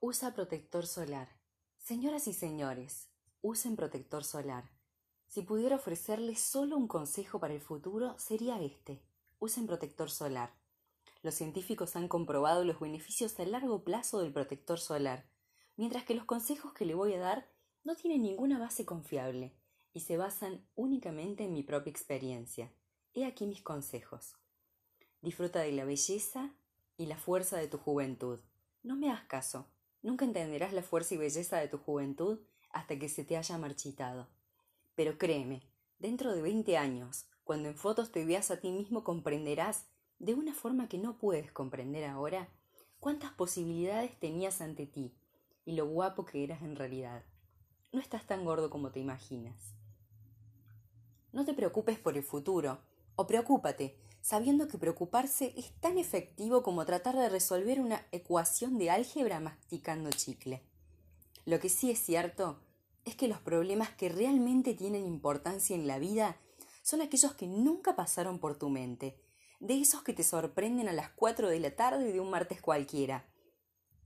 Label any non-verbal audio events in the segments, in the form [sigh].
Usa protector solar. Señoras y señores, usen protector solar. Si pudiera ofrecerles solo un consejo para el futuro, sería este. Usen protector solar. Los científicos han comprobado los beneficios a largo plazo del protector solar, mientras que los consejos que le voy a dar no tienen ninguna base confiable y se basan únicamente en mi propia experiencia. He aquí mis consejos. Disfruta de la belleza y la fuerza de tu juventud. No me hagas caso. Nunca entenderás la fuerza y belleza de tu juventud hasta que se te haya marchitado. Pero créeme, dentro de veinte años, cuando en fotos te veas a ti mismo, comprenderás, de una forma que no puedes comprender ahora, cuántas posibilidades tenías ante ti y lo guapo que eras en realidad. No estás tan gordo como te imaginas. No te preocupes por el futuro, o preocúpate, sabiendo que preocuparse es tan efectivo como tratar de resolver una ecuación de álgebra masticando chicle. Lo que sí es cierto es que los problemas que realmente tienen importancia en la vida son aquellos que nunca pasaron por tu mente, de esos que te sorprenden a las cuatro de la tarde de un martes cualquiera.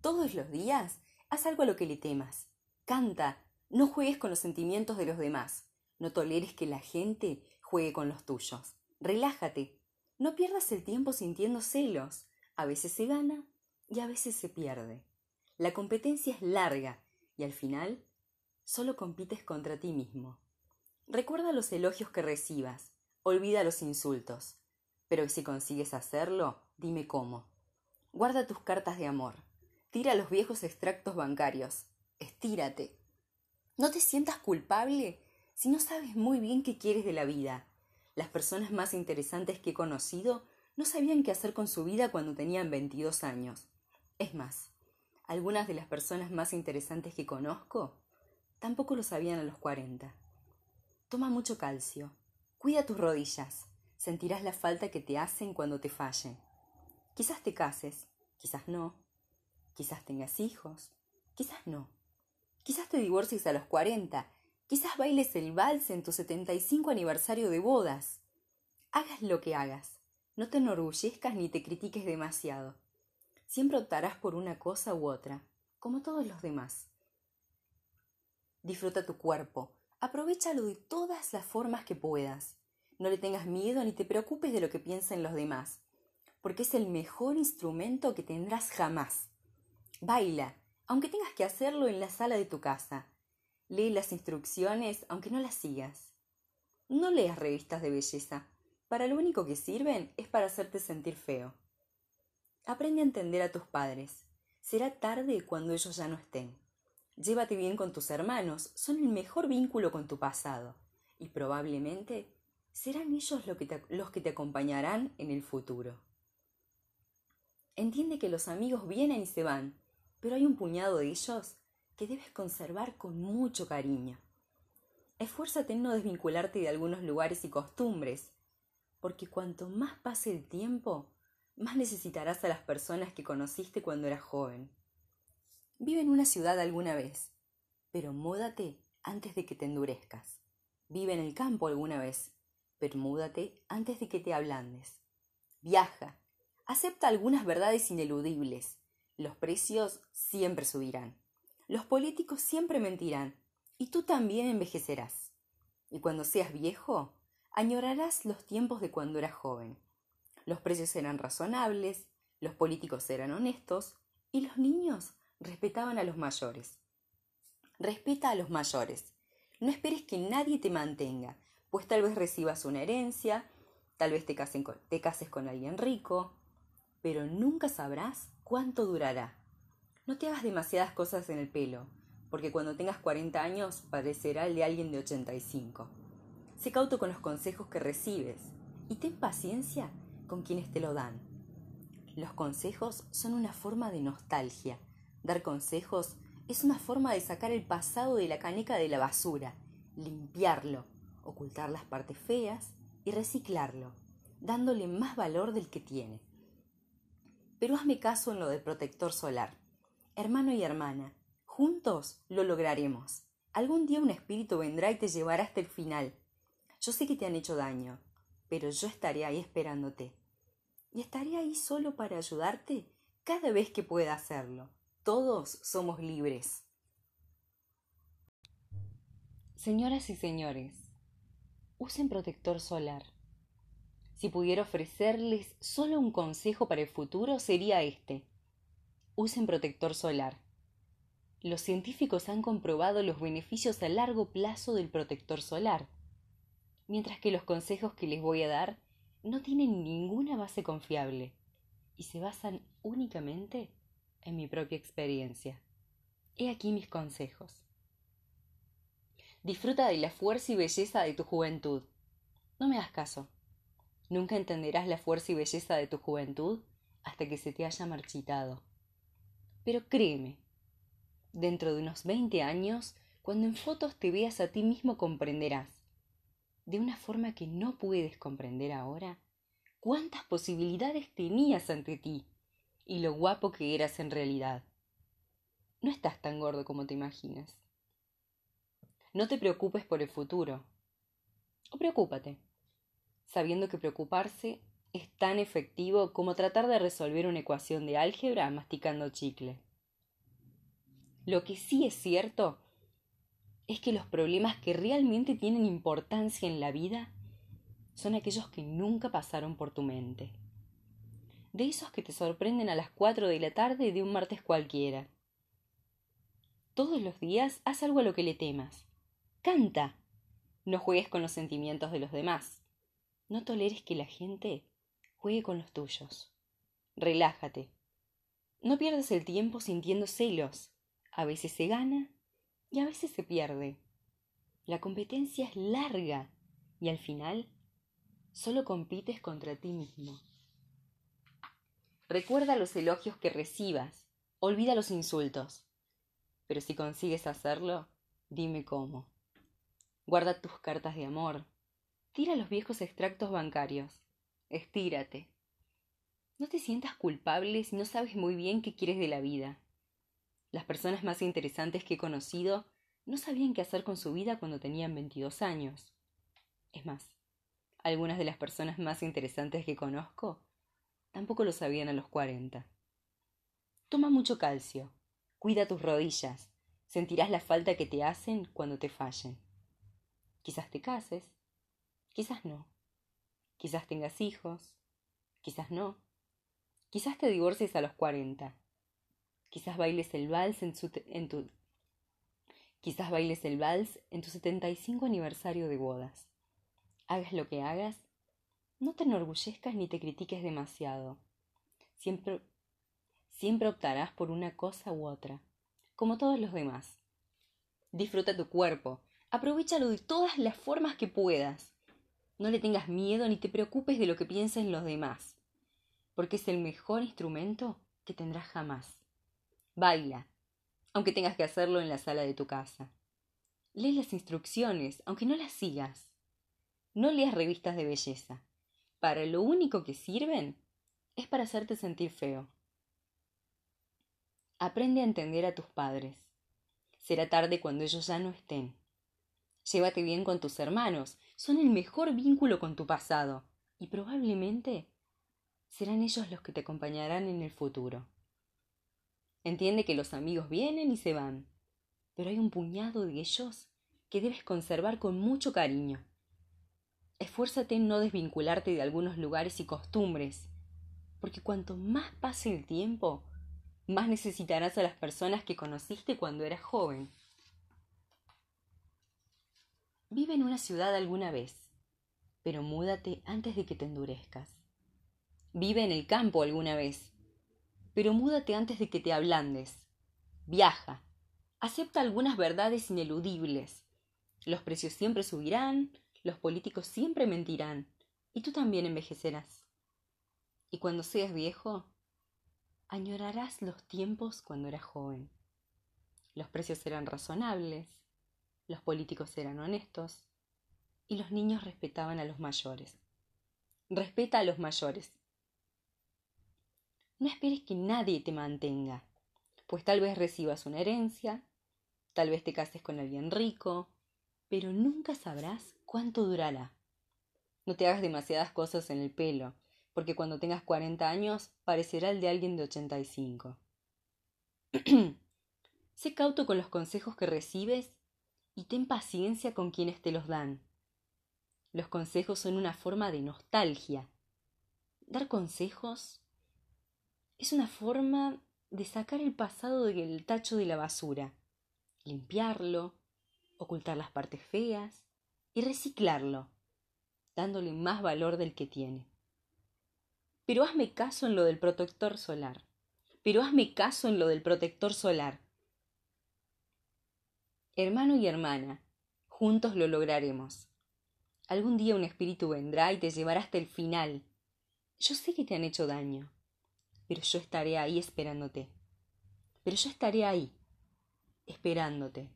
Todos los días haz algo a lo que le temas. Canta, no juegues con los sentimientos de los demás, no toleres que la gente juegue con los tuyos. Relájate, no pierdas el tiempo sintiendo celos. A veces se gana y a veces se pierde. La competencia es larga y al final solo compites contra ti mismo. Recuerda los elogios que recibas, olvida los insultos, pero si consigues hacerlo, dime cómo. Guarda tus cartas de amor, tira los viejos extractos bancarios, estírate. No te sientas culpable si no sabes muy bien qué quieres de la vida. Las personas más interesantes que he conocido no sabían qué hacer con su vida cuando tenían 22 años. Es más, algunas de las personas más interesantes que conozco tampoco lo sabían a los 40. Toma mucho calcio. Cuida tus rodillas. Sentirás la falta que te hacen cuando te fallen. Quizás te cases, quizás no. Quizás tengas hijos, quizás no. Quizás te divorcies a los 40 Quizás bailes el vals en tu 75 aniversario de bodas. Hagas lo que hagas. No te enorgullezcas ni te critiques demasiado. Siempre optarás por una cosa u otra, como todos los demás. Disfruta tu cuerpo. Aprovechalo de todas las formas que puedas. No le tengas miedo ni te preocupes de lo que piensen los demás, porque es el mejor instrumento que tendrás jamás. Baila, aunque tengas que hacerlo en la sala de tu casa. Lee las instrucciones aunque no las sigas. No leas revistas de belleza. Para lo único que sirven es para hacerte sentir feo. Aprende a entender a tus padres. Será tarde cuando ellos ya no estén. Llévate bien con tus hermanos, son el mejor vínculo con tu pasado, y probablemente serán ellos los que te acompañarán en el futuro. Entiende que los amigos vienen y se van, pero hay un puñado de ellos que debes conservar con mucho cariño. Esfuérzate en no desvincularte de algunos lugares y costumbres, porque cuanto más pase el tiempo, más necesitarás a las personas que conociste cuando eras joven. Vive en una ciudad alguna vez, pero múdate antes de que te endurezcas. Vive en el campo alguna vez, pero múdate antes de que te ablandes. Viaja, acepta algunas verdades ineludibles. Los precios siempre subirán. Los políticos siempre mentirán, y tú también envejecerás. Y cuando seas viejo, añorarás los tiempos de cuando eras joven. Los precios eran razonables, los políticos eran honestos, y los niños respetaban a los mayores. Respeta a los mayores. No esperes que nadie te mantenga, pues tal vez recibas una herencia, tal vez te, te cases con alguien rico, pero nunca sabrás cuánto durará. No te hagas demasiadas cosas en el pelo, porque cuando tengas 40 años parecerá el de alguien de 85. Sé cauto con los consejos que recibes y ten paciencia con quienes te lo dan. Los consejos son una forma de nostalgia. Dar consejos es una forma de sacar el pasado de la caneca de la basura, limpiarlo, ocultar las partes feas y reciclarlo, dándole más valor del que tiene. Pero hazme caso en lo del protector solar. Hermano y hermana, juntos lo lograremos. Algún día un espíritu vendrá y te llevará hasta el final. Yo sé que te han hecho daño, pero yo estaré ahí esperándote. Y estaré ahí solo para ayudarte cada vez que pueda hacerlo. Todos somos libres. Señoras y señores, usen protector solar. Si pudiera ofrecerles solo un consejo para el futuro sería este. Usen protector solar. Los científicos han comprobado los beneficios a largo plazo del protector solar, mientras que los consejos que les voy a dar no tienen ninguna base confiable y se basan únicamente en mi propia experiencia. He aquí mis consejos. Disfruta de la fuerza y belleza de tu juventud. No me hagas caso. Nunca entenderás la fuerza y belleza de tu juventud hasta que se te haya marchitado. Pero créeme, dentro de unos veinte años, cuando en fotos te veas a ti mismo comprenderás, de una forma que no puedes comprender ahora, cuántas posibilidades tenías ante ti y lo guapo que eras en realidad. No estás tan gordo como te imaginas. No te preocupes por el futuro. O preocúpate, sabiendo que preocuparse es tan efectivo como tratar de resolver una ecuación de álgebra masticando chicle. Lo que sí es cierto es que los problemas que realmente tienen importancia en la vida son aquellos que nunca pasaron por tu mente. De esos que te sorprenden a las cuatro de la tarde de un martes cualquiera. Todos los días haz algo a lo que le temas. Canta. No juegues con los sentimientos de los demás. No toleres que la gente juegue con los tuyos. Relájate. No pierdas el tiempo sintiendo celos. A veces se gana y a veces se pierde. La competencia es larga y al final solo compites contra ti mismo. Recuerda los elogios que recibas, olvida los insultos. Pero si consigues hacerlo, dime cómo. Guarda tus cartas de amor. Tira los viejos extractos bancarios. Estírate. No te sientas culpable si no sabes muy bien qué quieres de la vida. Las personas más interesantes que he conocido no sabían qué hacer con su vida cuando tenían 22 años. Es más, algunas de las personas más interesantes que conozco tampoco lo sabían a los 40. Toma mucho calcio. Cuida tus rodillas. Sentirás la falta que te hacen cuando te fallen. Quizás te cases, quizás no. Quizás tengas hijos, quizás no. Quizás te divorcies a los cuarenta. Quizás bailes el vals en, su en tu Quizás bailes el vals en tu 75 aniversario de bodas. Hagas lo que hagas, no te enorgullezcas ni te critiques demasiado. Siempre, siempre optarás por una cosa u otra, como todos los demás. Disfruta tu cuerpo, Aprovechalo de todas las formas que puedas. No le tengas miedo ni te preocupes de lo que piensen los demás, porque es el mejor instrumento que tendrás jamás. Baila, aunque tengas que hacerlo en la sala de tu casa. Lee las instrucciones, aunque no las sigas. No leas revistas de belleza. Para lo único que sirven es para hacerte sentir feo. Aprende a entender a tus padres. Será tarde cuando ellos ya no estén. Llévate bien con tus hermanos, son el mejor vínculo con tu pasado, y probablemente serán ellos los que te acompañarán en el futuro. Entiende que los amigos vienen y se van, pero hay un puñado de ellos que debes conservar con mucho cariño. Esfuérzate en no desvincularte de algunos lugares y costumbres, porque cuanto más pase el tiempo, más necesitarás a las personas que conociste cuando eras joven. Vive en una ciudad alguna vez, pero múdate antes de que te endurezcas. Vive en el campo alguna vez, pero múdate antes de que te ablandes. Viaja. Acepta algunas verdades ineludibles. Los precios siempre subirán, los políticos siempre mentirán, y tú también envejecerás. Y cuando seas viejo, añorarás los tiempos cuando eras joven. Los precios serán razonables, los políticos eran honestos y los niños respetaban a los mayores. Respeta a los mayores. No esperes que nadie te mantenga, pues tal vez recibas una herencia, tal vez te cases con alguien rico, pero nunca sabrás cuánto durará. No te hagas demasiadas cosas en el pelo, porque cuando tengas 40 años parecerá el de alguien de 85. [clears throat] sé cauto con los consejos que recibes y ten paciencia con quienes te los dan. Los consejos son una forma de nostalgia. Dar consejos es una forma de sacar el pasado del tacho de la basura, limpiarlo, ocultar las partes feas y reciclarlo, dándole más valor del que tiene. Pero hazme caso en lo del protector solar. Pero hazme caso en lo del protector solar. Hermano y hermana, juntos lo lograremos. Algún día un espíritu vendrá y te llevará hasta el final. Yo sé que te han hecho daño, pero yo estaré ahí esperándote. Pero yo estaré ahí, esperándote.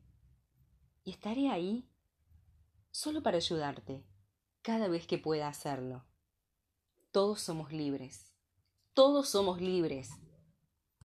Y estaré ahí solo para ayudarte, cada vez que pueda hacerlo. Todos somos libres. Todos somos libres.